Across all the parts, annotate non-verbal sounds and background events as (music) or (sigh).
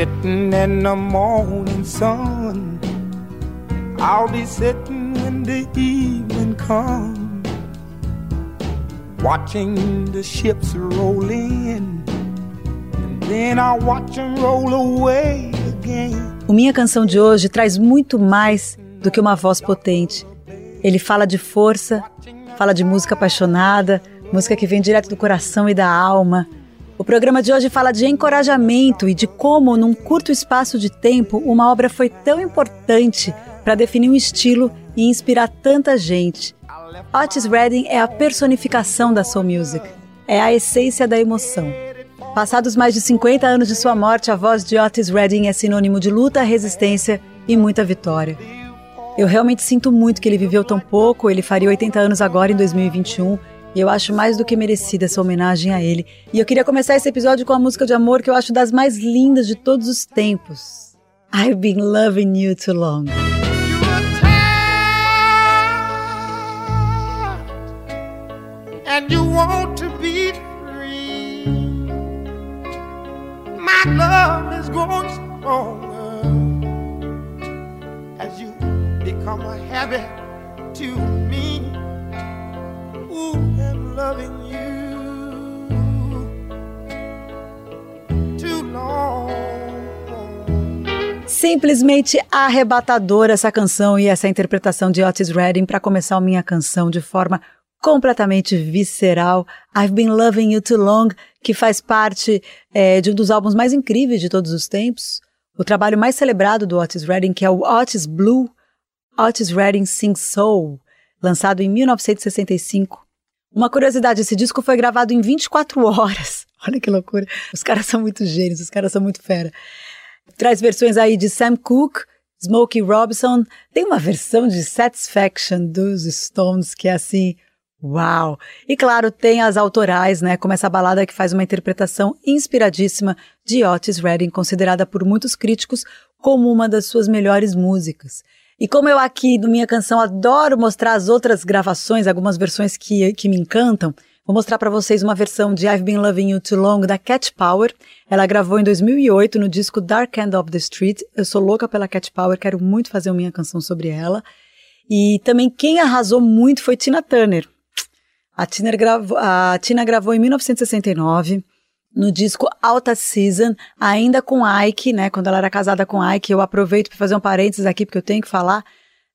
Sitting in the morning sun, I'll be sitting when the evening comes, watching the ships roll in, then watch them roll away again. O Minha Canção de hoje traz muito mais do que uma voz potente. Ele fala de força, fala de música apaixonada, música que vem direto do coração e da alma o programa de hoje fala de encorajamento e de como, num curto espaço de tempo, uma obra foi tão importante para definir um estilo e inspirar tanta gente. Otis Redding é a personificação da soul music, é a essência da emoção. Passados mais de 50 anos de sua morte, a voz de Otis Redding é sinônimo de luta, resistência e muita vitória. Eu realmente sinto muito que ele viveu tão pouco, ele faria 80 anos agora em 2021 e eu acho mais do que merecida essa homenagem a ele. E eu queria começar esse episódio com a música de amor que eu acho das mais lindas de todos os tempos. I've been loving you too long. And you want to be free. My love is growing stronger as you become a habit to me. Loving you too long. Simplesmente arrebatadora essa canção e essa interpretação de Otis Redding para começar a minha canção de forma completamente visceral. I've Been Loving You Too Long, que faz parte é, de um dos álbuns mais incríveis de todos os tempos. O trabalho mais celebrado do Otis Redding, que é o Otis Blue, Otis Redding Sings Soul, lançado em 1965. Uma curiosidade, esse disco foi gravado em 24 horas. (laughs) Olha que loucura. Os caras são muito gênios, os caras são muito fera. Traz versões aí de Sam Cooke, Smokey Robinson. Tem uma versão de Satisfaction dos Stones que é assim, uau! E claro, tem as autorais, né? Como essa balada que faz uma interpretação inspiradíssima de Otis Redding, considerada por muitos críticos como uma das suas melhores músicas. E como eu aqui, no Minha Canção, adoro mostrar as outras gravações, algumas versões que, que me encantam, vou mostrar para vocês uma versão de I've Been Loving You Too Long, da Cat Power. Ela gravou em 2008 no disco Dark End of the Street. Eu sou louca pela Cat Power, quero muito fazer uma Minha Canção sobre ela. E também quem arrasou muito foi Tina Turner. A Tina gravou, a Tina gravou em 1969 no disco Alta Season, ainda com Ike, né? Quando ela era casada com Ike, eu aproveito para fazer um parênteses aqui, porque eu tenho que falar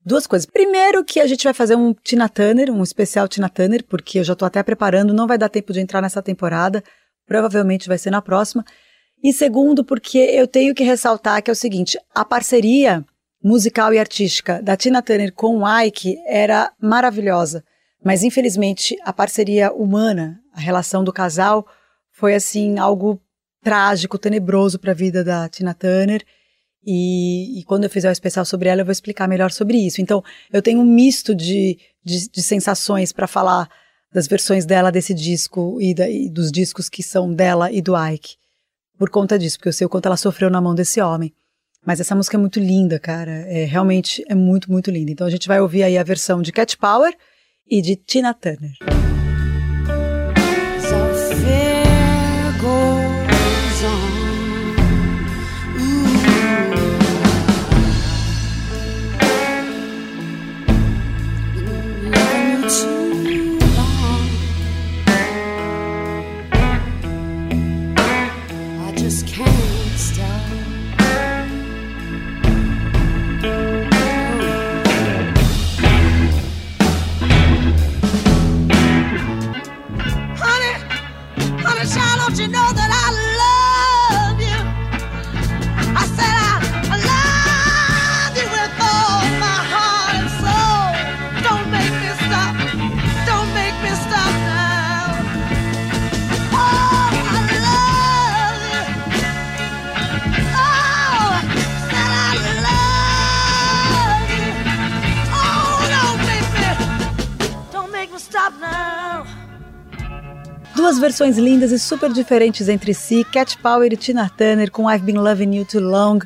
duas coisas. Primeiro, que a gente vai fazer um Tina Turner, um especial Tina Turner, porque eu já estou até preparando, não vai dar tempo de entrar nessa temporada, provavelmente vai ser na próxima. E segundo, porque eu tenho que ressaltar que é o seguinte: a parceria musical e artística da Tina Turner com o Ike era maravilhosa, mas infelizmente a parceria humana, a relação do casal, foi assim algo trágico, tenebroso para a vida da Tina Turner. E, e, quando eu fizer o especial sobre ela, eu vou explicar melhor sobre isso. Então, eu tenho um misto de, de, de sensações para falar das versões dela desse disco e, da, e, dos discos que são dela e do Ike. Por conta disso, porque eu sei o quanto ela sofreu na mão desse homem. Mas essa música é muito linda, cara. É, realmente é muito, muito linda. Então a gente vai ouvir aí a versão de Cat Power e de Tina Turner. Duas versões lindas e super diferentes entre si, Cat Power e Tina Turner com I've Been Loving You Too Long.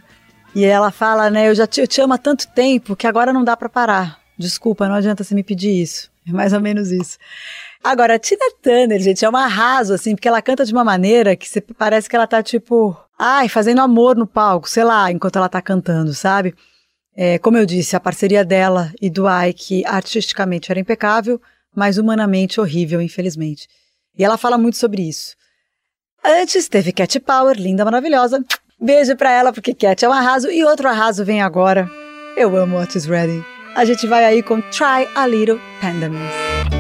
E ela fala, né, eu já te, eu te amo há tanto tempo que agora não dá para parar. Desculpa, não adianta você me pedir isso. É mais ou menos isso. Agora, a Tina Turner, gente, é um arraso, assim, porque ela canta de uma maneira que você, parece que ela tá, tipo, ai, fazendo amor no palco, sei lá, enquanto ela tá cantando, sabe? É, como eu disse, a parceria dela e do Ike artisticamente era impecável, mas humanamente horrível, infelizmente. E ela fala muito sobre isso. Antes teve Cat Power, linda, maravilhosa. Beijo pra ela, porque Cat é um arraso. E outro arraso vem agora. Eu amo Otis Redding. A gente vai aí com Try a Little Tenderness.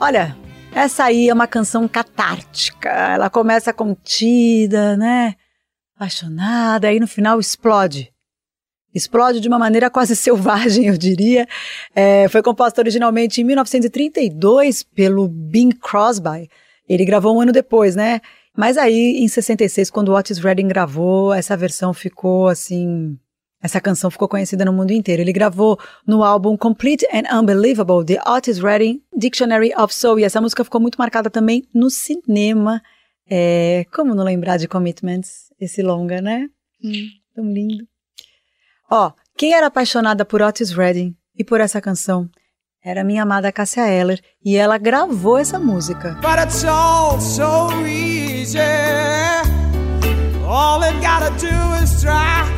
Olha, essa aí é uma canção catártica. Ela começa contida, né? Apaixonada, aí no final explode. Explode de uma maneira quase (laughs) selvagem, eu diria. É, foi composta originalmente em 1932 pelo Bing Crosby. Ele gravou um ano depois, né? Mas aí, em 66, quando Otis Redding gravou, essa versão ficou assim essa canção ficou conhecida no mundo inteiro. Ele gravou no álbum Complete and Unbelievable, The Otis Redding Dictionary of Soul. E essa música ficou muito marcada também no cinema. É, como não lembrar de Commitments? Esse longa, né? Hum, tão lindo. Ó, quem era apaixonada por Otis Redding e por essa canção? Era minha amada Cássia Eller. E ela gravou essa música. But it's all so easy. All it gotta do is try.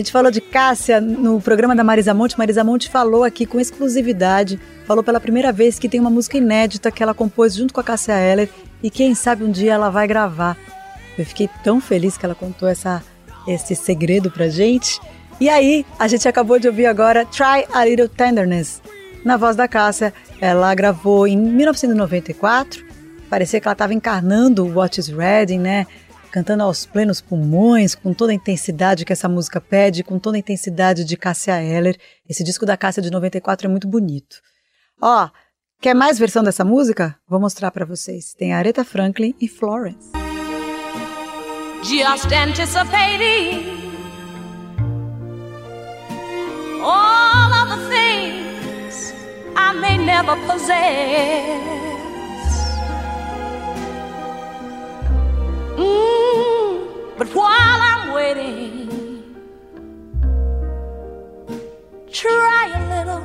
a gente falou de Cássia no programa da Marisa Monte. Marisa Monte falou aqui com exclusividade, falou pela primeira vez que tem uma música inédita que ela compôs junto com a Cássia Eller e quem sabe um dia ela vai gravar. Eu fiquei tão feliz que ela contou essa, esse segredo pra gente. E aí, a gente acabou de ouvir agora Try a Little Tenderness. Na voz da Cássia, ela gravou em 1994. Parecia que ela estava encarnando o What is Reading, né? Cantando aos plenos pulmões, com toda a intensidade que essa música pede, com toda a intensidade de Cássia Eller. Esse disco da Cássia de 94 é muito bonito. Ó, quer mais versão dessa música? Vou mostrar para vocês. Tem Aretha Franklin e Florence. Just anticipating all of the things I may never possess. Mm, try a little,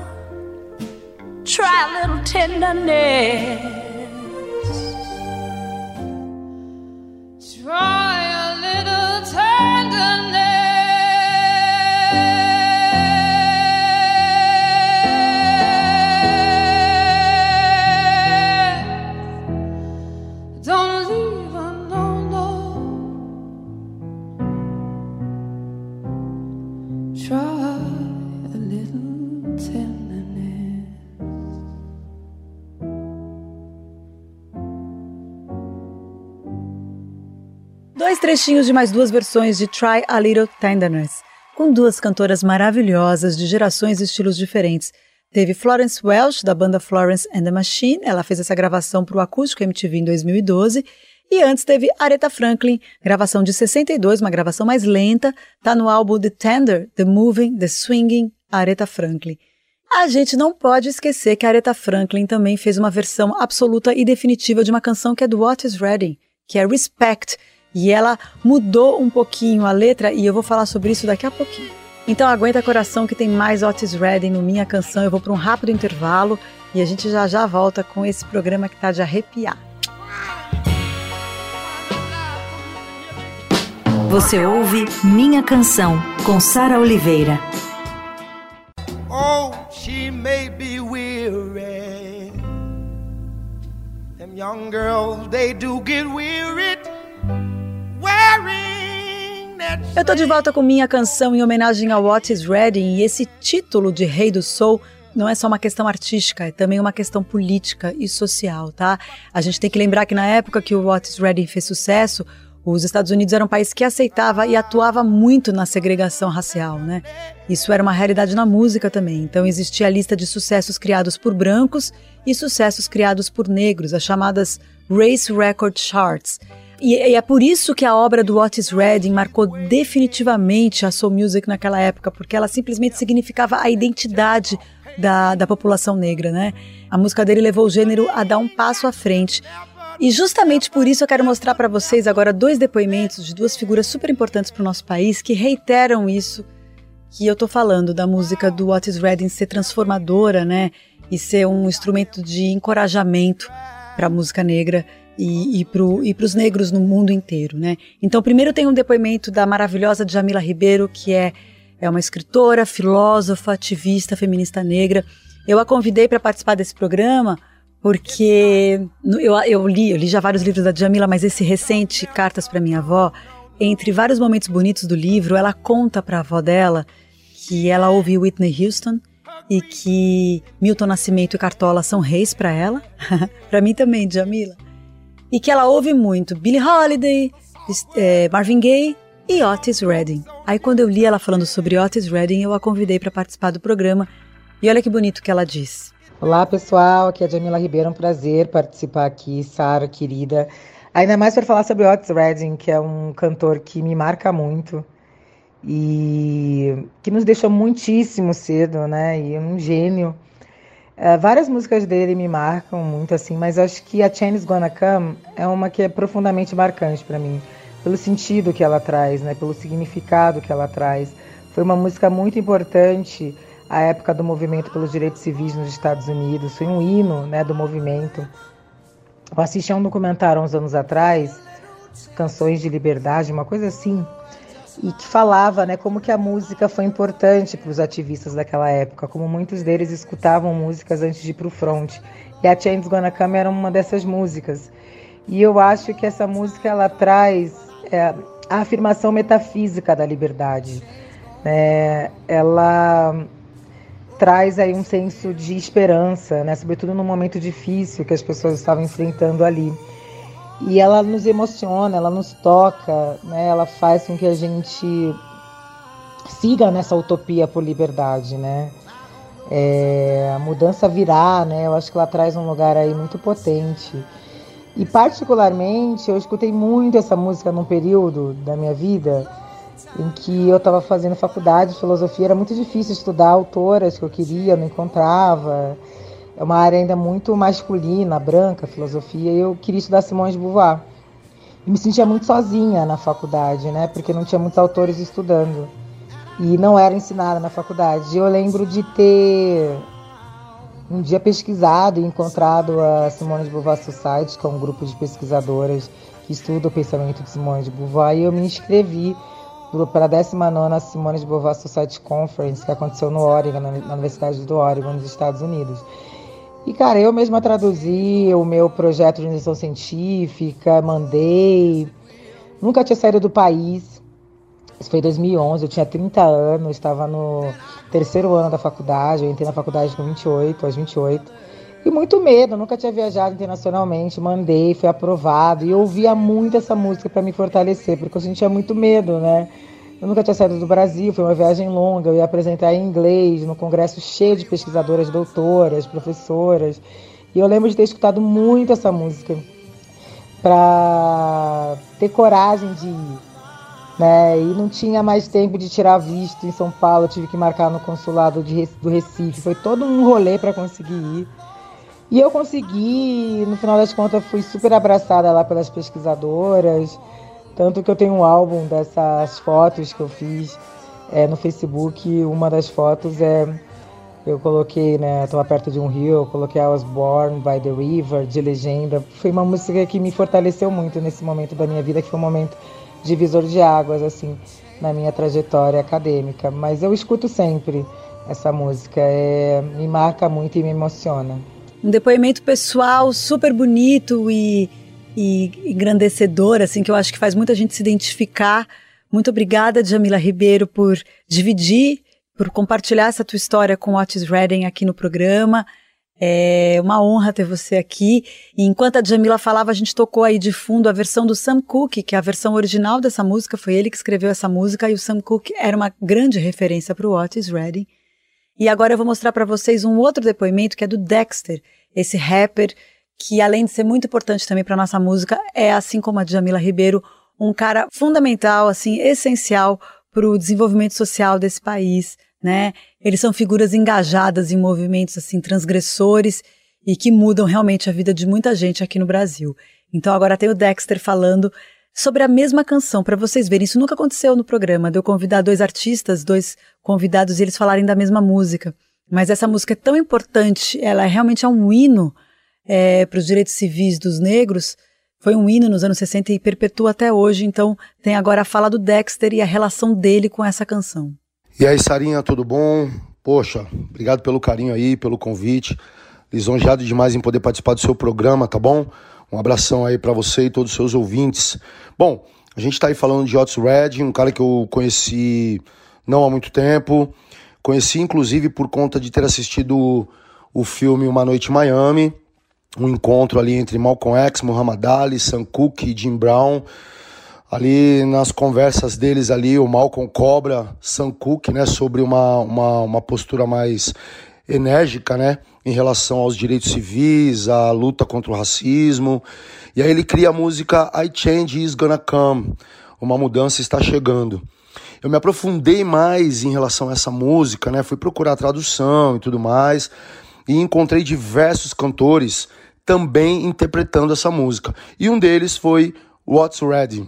try a little tenderness. Trechinhos de mais duas versões de Try a Little Tenderness, com duas cantoras maravilhosas de gerações e estilos diferentes. Teve Florence Welch, da banda Florence and the Machine, ela fez essa gravação para o Acústico MTV em 2012. E antes teve Aretha Franklin, gravação de 62, uma gravação mais lenta, tá no álbum The Tender, The Moving, The Swinging, Aretha Franklin. A gente não pode esquecer que Aretha Franklin também fez uma versão absoluta e definitiva de uma canção que é do Otis Redding, que é Respect, e ela mudou um pouquinho a letra e eu vou falar sobre isso daqui a pouquinho. Então aguenta coração que tem mais Otis Redding no Minha Canção. Eu vou para um rápido intervalo e a gente já já volta com esse programa que tá de arrepiar. Você ouve Minha Canção, com Sara Oliveira. Oh, she may be weary. Them young girls, they do get weary. Eu tô de volta com minha canção em homenagem a Otis Redding e esse título de Rei do Soul não é só uma questão artística, é também uma questão política e social, tá? A gente tem que lembrar que na época que o Otis Redding fez sucesso, os Estados Unidos era um país que aceitava e atuava muito na segregação racial, né? Isso era uma realidade na música também. Então existia a lista de sucessos criados por brancos e sucessos criados por negros, as chamadas Race Record Charts. E, e, é por isso que a obra do Otis Redding marcou definitivamente a soul music naquela época, porque ela simplesmente significava a identidade da, da população negra, né? A música dele levou o gênero a dar um passo à frente. E justamente por isso eu quero mostrar para vocês agora dois depoimentos de duas figuras super importantes para o nosso país que reiteram isso que eu estou falando da música do Otis Redding ser transformadora, né? E ser um instrumento de encorajamento para a música negra e, e para os negros no mundo inteiro, né? Então, primeiro tem um depoimento da maravilhosa Jamila Ribeiro, que é, é uma escritora, filósofa, ativista, feminista negra. Eu a convidei para participar desse programa porque eu, eu, li, eu li já vários livros da Jamila, mas esse recente, Cartas para Minha Avó, entre vários momentos bonitos do livro, ela conta para a avó dela que ela ouve Whitney Houston e que Milton Nascimento e Cartola são reis para ela, (laughs) para mim também, Jamila e que ela ouve muito Billie Holiday, é, Marvin Gaye e Otis Redding. Aí quando eu li ela falando sobre Otis Redding, eu a convidei para participar do programa e olha que bonito que ela diz. Olá pessoal, aqui é a Jamila Ribeiro, é um prazer participar aqui, Sara querida. Ainda mais para falar sobre Otis Redding, que é um cantor que me marca muito e que nos deixou muitíssimo cedo, né? E um gênio. É, várias músicas dele me marcam muito, assim, mas acho que a Chan's Gonna Come é uma que é profundamente marcante para mim, pelo sentido que ela traz, né, pelo significado que ela traz. Foi uma música muito importante à época do movimento pelos direitos civis nos Estados Unidos, foi um hino né, do movimento. Eu assisti a um documentário uns anos atrás, Canções de Liberdade, uma coisa assim, e que falava né, como que a música foi importante para os ativistas daquela época, como muitos deles escutavam músicas antes de ir para o front. E a Change Gonna Come era uma dessas músicas. E eu acho que essa música ela traz é, a afirmação metafísica da liberdade. É, ela traz aí um senso de esperança, né, sobretudo num momento difícil que as pessoas estavam enfrentando ali e ela nos emociona, ela nos toca, né? Ela faz com que a gente siga nessa utopia por liberdade, né? É, a mudança virá, né? Eu acho que ela traz um lugar aí muito potente. E particularmente, eu escutei muito essa música num período da minha vida em que eu estava fazendo faculdade de filosofia, era muito difícil estudar autoras que eu queria, não encontrava é uma área ainda muito masculina, branca, filosofia, e eu queria estudar Simone de Beauvoir. E me sentia muito sozinha na faculdade, né? Porque não tinha muitos autores estudando. E não era ensinada na faculdade. Eu lembro de ter um dia pesquisado e encontrado a Simone de Beauvoir Society, que é um grupo de pesquisadoras que estuda o pensamento de Simone de Beauvoir, e eu me inscrevi para a 19 Simone de Beauvoir Society Conference, que aconteceu no Oregon, na Universidade do Oregon, nos Estados Unidos. E, cara, eu mesma traduzi o meu projeto de iniciação científica, mandei. Nunca tinha saído do país. Isso foi em 2011, eu tinha 30 anos, estava no terceiro ano da faculdade, eu entrei na faculdade com 28, aos 28. E muito medo, nunca tinha viajado internacionalmente, mandei, fui aprovado. E eu ouvia muito essa música para me fortalecer, porque eu sentia muito medo, né? Eu nunca tinha saído do Brasil, foi uma viagem longa. Eu ia apresentar em inglês, no congresso cheio de pesquisadoras, doutoras, professoras. E eu lembro de ter escutado muito essa música para ter coragem de ir. Né? E não tinha mais tempo de tirar visto em São Paulo, eu tive que marcar no consulado de, do Recife. Foi todo um rolê para conseguir ir. E eu consegui, no final das contas, fui super abraçada lá pelas pesquisadoras. Tanto que eu tenho um álbum dessas fotos que eu fiz é, no Facebook. Uma das fotos é. Eu coloquei, né? Estou perto de um rio, eu coloquei I Was Born by the River, de legenda. Foi uma música que me fortaleceu muito nesse momento da minha vida, que foi um momento divisor de águas, assim, na minha trajetória acadêmica. Mas eu escuto sempre essa música, é, me marca muito e me emociona. Um depoimento pessoal super bonito e, e engrandecedor, assim, que eu acho que faz muita gente se identificar. Muito obrigada, Jamila Ribeiro, por dividir, por compartilhar essa tua história com Otis Redding aqui no programa. É uma honra ter você aqui. E enquanto a Jamila falava, a gente tocou aí de fundo a versão do Sam Cooke, que é a versão original dessa música, foi ele que escreveu essa música, e o Sam Cooke era uma grande referência para o Otis Redding. E agora eu vou mostrar para vocês um outro depoimento que é do Dexter, esse rapper que além de ser muito importante também para nossa música, é assim como a Jamila Ribeiro, um cara fundamental, assim, essencial para o desenvolvimento social desse país né? Eles são figuras engajadas em movimentos assim transgressores e que mudam realmente a vida de muita gente aqui no Brasil. Então agora tem o Dexter falando sobre a mesma canção para vocês verem. Isso nunca aconteceu no programa. De eu convidar dois artistas, dois convidados e eles falarem da mesma música. Mas essa música é tão importante, ela realmente é um hino é, para os direitos civis dos negros. Foi um hino nos anos 60 e perpetua até hoje. Então tem agora a fala do Dexter e a relação dele com essa canção. E aí, Sarinha, tudo bom? Poxa, obrigado pelo carinho aí, pelo convite. Lisonjeado demais em poder participar do seu programa, tá bom? Um abração aí para você e todos os seus ouvintes. Bom, a gente tá aí falando de Otis Red, um cara que eu conheci não há muito tempo. Conheci inclusive por conta de ter assistido o filme Uma Noite em Miami, um encontro ali entre Malcolm X, Muhammad Ali, Sam Cooke e Jim Brown ali nas conversas deles ali, o Malcolm cobra Sam Cooke, né, sobre uma, uma, uma postura mais enérgica, né, em relação aos direitos civis, à luta contra o racismo. E aí ele cria a música I Change Is Gonna Come, uma mudança está chegando. Eu me aprofundei mais em relação a essa música, né, fui procurar tradução e tudo mais, e encontrei diversos cantores também interpretando essa música. E um deles foi What's Ready,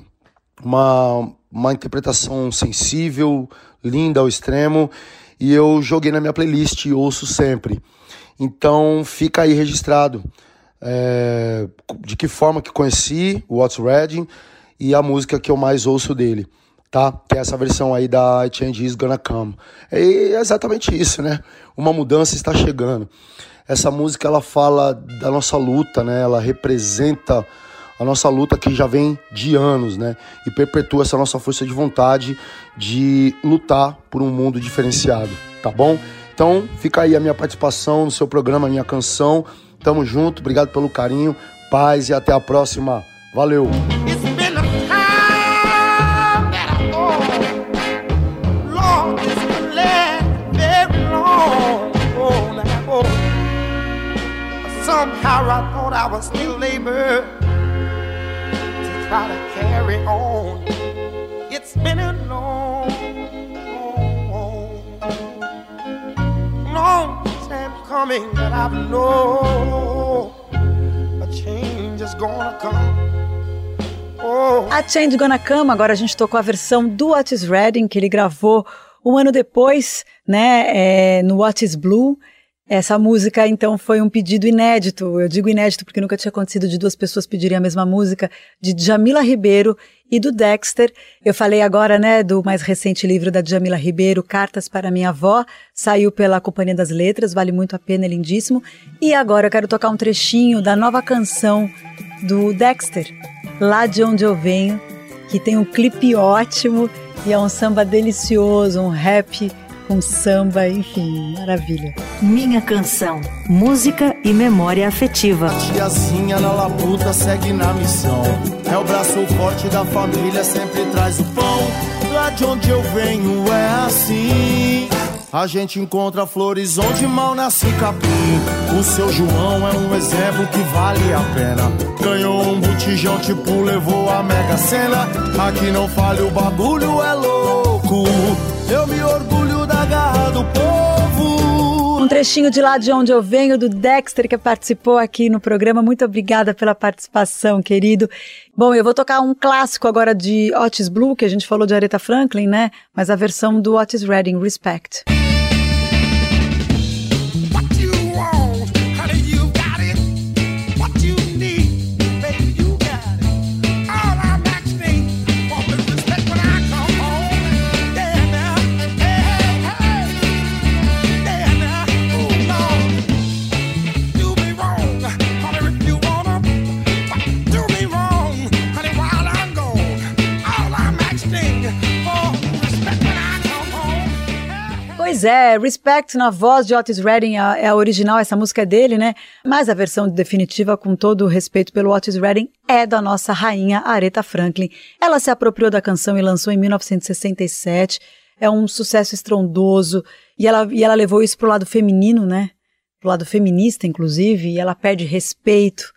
uma, uma interpretação sensível, linda ao extremo, e eu joguei na minha playlist e ouço sempre. Então fica aí registrado é, de que forma que conheci o What's Reading e a música que eu mais ouço dele, tá? Que é essa versão aí da Change Is Gonna Come. É exatamente isso, né? Uma mudança está chegando. Essa música ela fala da nossa luta, né? Ela representa a nossa luta que já vem de anos, né? E perpetua essa nossa força de vontade de lutar por um mundo diferenciado, tá bom? Então, fica aí a minha participação no seu programa, a minha canção. Tamo junto, obrigado pelo carinho, paz e até a próxima. Valeu! Still labor. try to carry on. It's been a long, long, long time coming a change is gonna come. Oh. A Change Gonna Come, agora a gente tocou a versão do Otis Redding, que ele gravou um ano depois, né, é, no What is Blue. Essa música, então, foi um pedido inédito. Eu digo inédito porque nunca tinha acontecido de duas pessoas pedirem a mesma música, de Jamila Ribeiro e do Dexter. Eu falei agora, né, do mais recente livro da Jamila Ribeiro, Cartas para Minha Avó, saiu pela Companhia das Letras, vale muito a pena, é lindíssimo. E agora eu quero tocar um trechinho da nova canção do Dexter, Lá de Onde Eu Venho, que tem um clipe ótimo e é um samba delicioso, um rap com samba, enfim, maravilha. Minha canção, música e memória afetiva. Tiazinha na labuta segue na missão. É o braço forte da família, sempre traz o pão. Lá de onde eu venho é assim. A gente encontra flores onde mal nasce capim. O seu João é um exemplo que vale a pena. Ganhou um botijão, tipo, levou a mega cena. Aqui não falha o bagulho, é louco. Eu me orgulho da garra do povo. Um trechinho de lá de onde eu venho, do Dexter, que participou aqui no programa. Muito obrigada pela participação, querido. Bom, eu vou tocar um clássico agora de Otis Blue, que a gente falou de Aretha Franklin, né? Mas a versão do Otis Redding, Respect. Respect na voz de Otis Redding é, é a original, essa música é dele, né? Mas a versão definitiva, com todo o respeito pelo Otis Redding, é da nossa rainha Aretha Franklin. Ela se apropriou da canção e lançou em 1967. É um sucesso estrondoso e ela, e ela levou isso pro lado feminino, né? Pro lado feminista, inclusive, e ela perde respeito.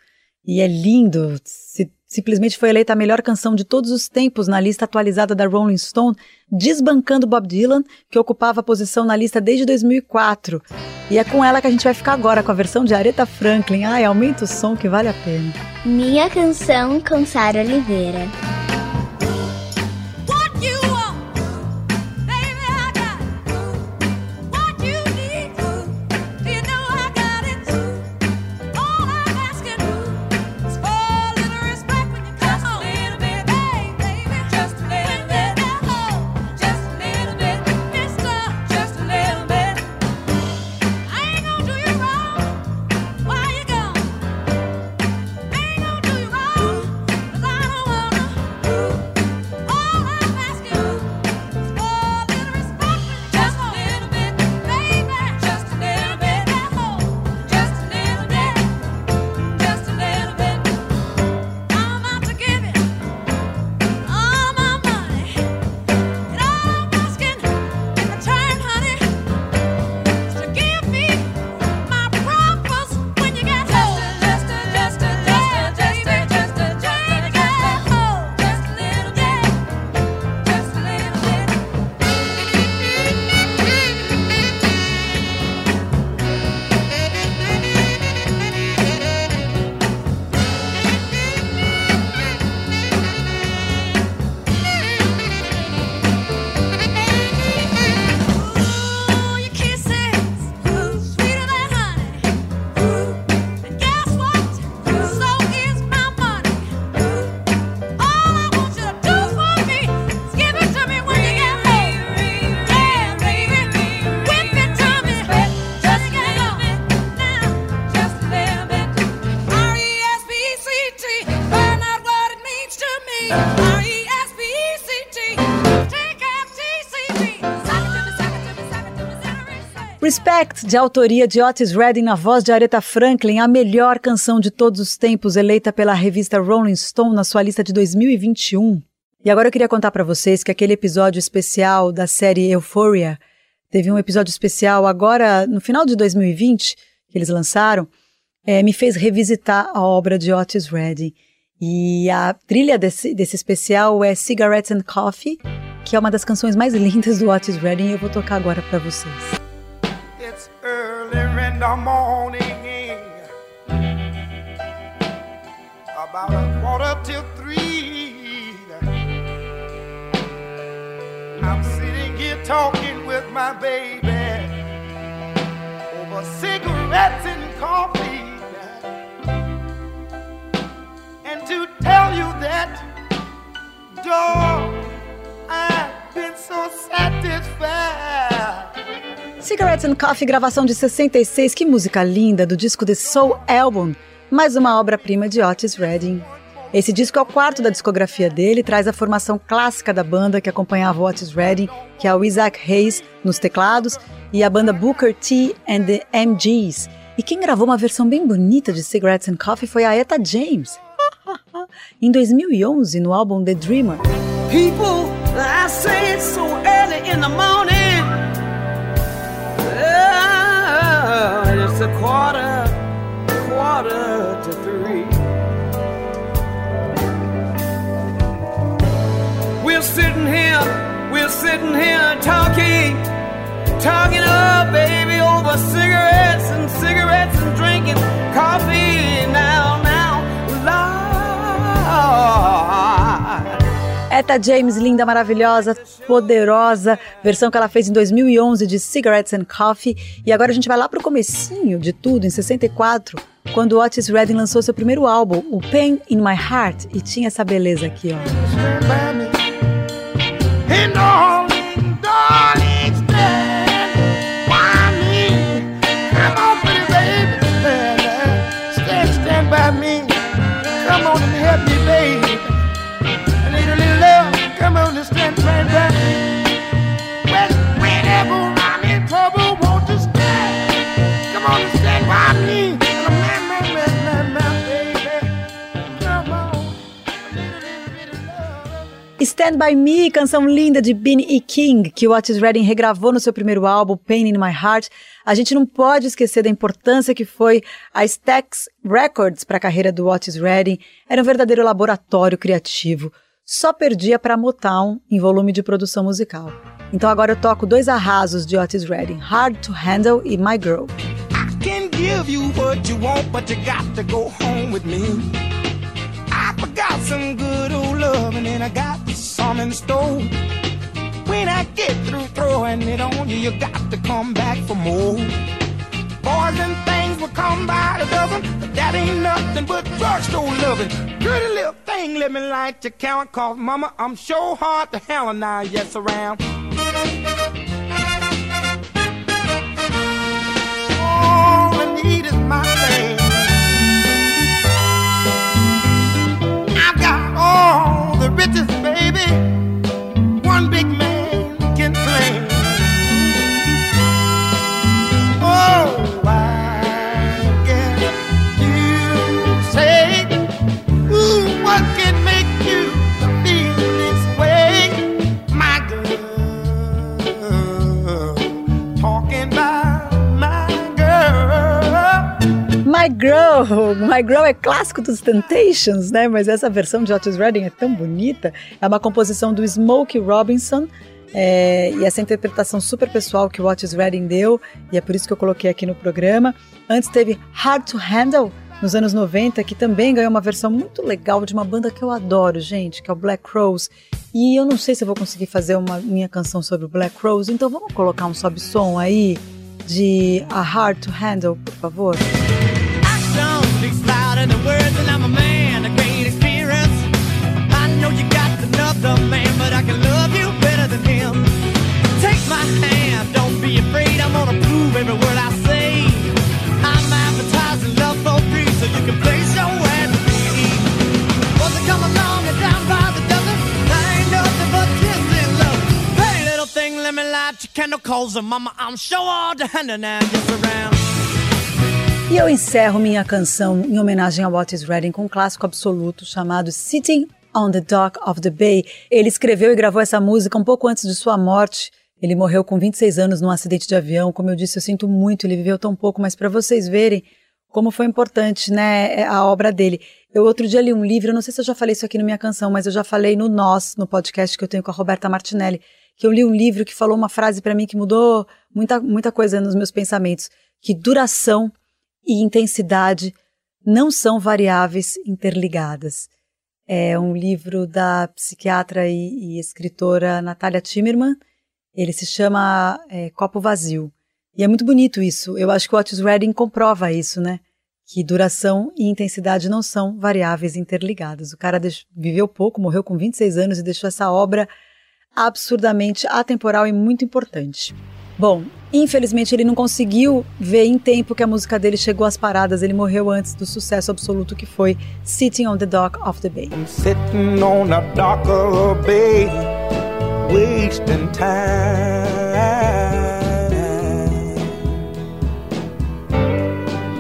E é lindo. Se simplesmente foi eleita a melhor canção de todos os tempos na lista atualizada da Rolling Stone, desbancando Bob Dylan, que ocupava a posição na lista desde 2004. E é com ela que a gente vai ficar agora, com a versão de Aretha Franklin. Ai, aumenta o som que vale a pena. Minha canção com Sara Oliveira. Respect, de autoria de Otis Redding na voz de Aretha Franklin, a melhor canção de todos os tempos, eleita pela revista Rolling Stone na sua lista de 2021. E agora eu queria contar para vocês que aquele episódio especial da série Euphoria, teve um episódio especial agora no final de 2020, que eles lançaram, é, me fez revisitar a obra de Otis Redding. E a trilha desse, desse especial é Cigarettes and Coffee, que é uma das canções mais (laughs) lindas do Otis Redding e eu vou tocar agora para vocês. The morning, about a quarter till three. I'm sitting here talking with my baby over cigarettes and coffee. And to tell you that, dog, I've been so satisfied. Cigarettes and Coffee, gravação de 66, que música linda, do disco The Soul Album, mais uma obra-prima de Otis Redding. Esse disco é o quarto da discografia dele, traz a formação clássica da banda que acompanhava Otis Redding, que é o Isaac Hayes nos teclados, e a banda Booker T and the MGs. E quem gravou uma versão bem bonita de Cigarettes and Coffee foi a Etta James. (laughs) em 2011, no álbum The Dreamer. People, it's a quarter, quarter to three. We're sitting here, we're sitting here talking, talking up, baby, over cigarettes and cigarettes and drinking coffee now, now, Lord. Etta James, linda, maravilhosa, poderosa, versão que ela fez em 2011 de Cigarettes and Coffee. E agora a gente vai lá pro comecinho de tudo, em 64, quando Otis Redding lançou seu primeiro álbum, o Pain in My Heart, e tinha essa beleza aqui, ó. Stand By Me, canção linda de Beanie E. King, que o Otis Redding regravou no seu primeiro álbum, Pain in My Heart. A gente não pode esquecer da importância que foi a Stax Records para a carreira do Otis Redding. Era um verdadeiro laboratório criativo. Só perdia para Motown em volume de produção musical. Então agora eu toco dois arrasos de Otis Redding, Hard to Handle e My Girl. I can give you what you want, but you got to go home with me. I got some good old loving and I got some in store. When I get through throwing it on you, you got to come back for more. Boys and things will come by the dozen, but that ain't nothing but drugstore loving. Pretty little thing, let me light your count, cause mama, I'm sure hard to and I yes around. All I need is my thing. the richest baby one big man can claim. Oh, I guess you say, ooh, what can girl. My Girl é clássico dos Temptations, né? Mas essa versão de Otis Redding é tão bonita. É uma composição do Smokey Robinson. É, e essa interpretação super pessoal que o Otis Redding deu, e é por isso que eu coloquei aqui no programa. Antes teve Hard to Handle, nos anos 90, que também ganhou uma versão muito legal de uma banda que eu adoro, gente, que é o Black Rose. E eu não sei se eu vou conseguir fazer uma minha canção sobre o Black Rose, então vamos colocar um sobe-som aí de A Hard to Handle, por favor. Speaks louder than words, and I'm a man of great experience. I know you got another man, but I can love you better than him. Take my hand, don't be afraid. I'm gonna prove every word I say. I'm advertising love for free, so you can place your ad with me. Once I come along and down by the dozen, I ain't nothing but kissing love. Hey, little thing, let me light your candle, cause uh, mama, I'm sure all the hand and just around. E eu encerro minha canção em homenagem a Otis Redding com um clássico absoluto chamado Sitting on the Dock of the Bay. Ele escreveu e gravou essa música um pouco antes de sua morte. Ele morreu com 26 anos num acidente de avião. Como eu disse, eu sinto muito, ele viveu tão pouco, mas para vocês verem como foi importante, né, a obra dele. Eu outro dia li um livro, não sei se eu já falei isso aqui na minha canção, mas eu já falei no Nós, no podcast que eu tenho com a Roberta Martinelli, que eu li um livro que falou uma frase para mim que mudou muita, muita coisa nos meus pensamentos, que duração e intensidade não são variáveis interligadas. É um livro da psiquiatra e, e escritora Natália Timmerman. Ele se chama é, Copo Vazio. E é muito bonito isso. Eu acho que o Otis Redding comprova isso, né? Que duração e intensidade não são variáveis interligadas. O cara viveu pouco, morreu com 26 anos e deixou essa obra absurdamente atemporal e muito importante. Bom, infelizmente ele não conseguiu ver em tempo que a música dele chegou às paradas. Ele morreu antes do sucesso absoluto que foi Sitting on the Dock of the Bay. I'm sitting on the dock of the bay, wasting time.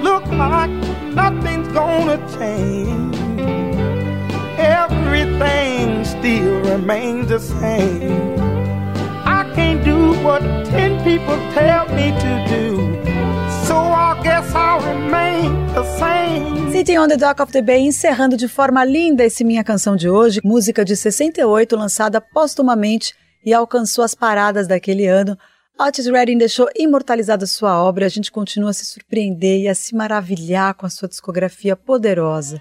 Look like nothing's gonna change. Everything still remains the same. Can't do what ten people tell me to do. On the Dock of the Bay, encerrando de forma linda esse minha canção de hoje, música de 68, lançada postumamente e alcançou as paradas daquele ano. Otis Redding deixou imortalizada sua obra e a gente continua a se surpreender e a se maravilhar com a sua discografia poderosa.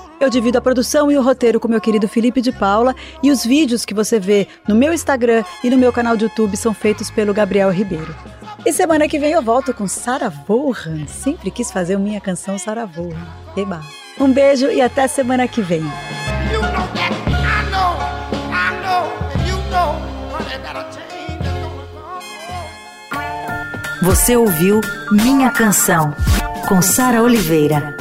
Eu divido a produção e o roteiro com meu querido Felipe de Paula e os vídeos que você vê no meu Instagram e no meu canal de YouTube são feitos pelo Gabriel Ribeiro. E semana que vem eu volto com Sarah Vaughan. Sempre quis fazer minha canção Sarah Vaughan. Eba. Um beijo e até semana que vem. Você ouviu Minha Canção, com Sara Oliveira.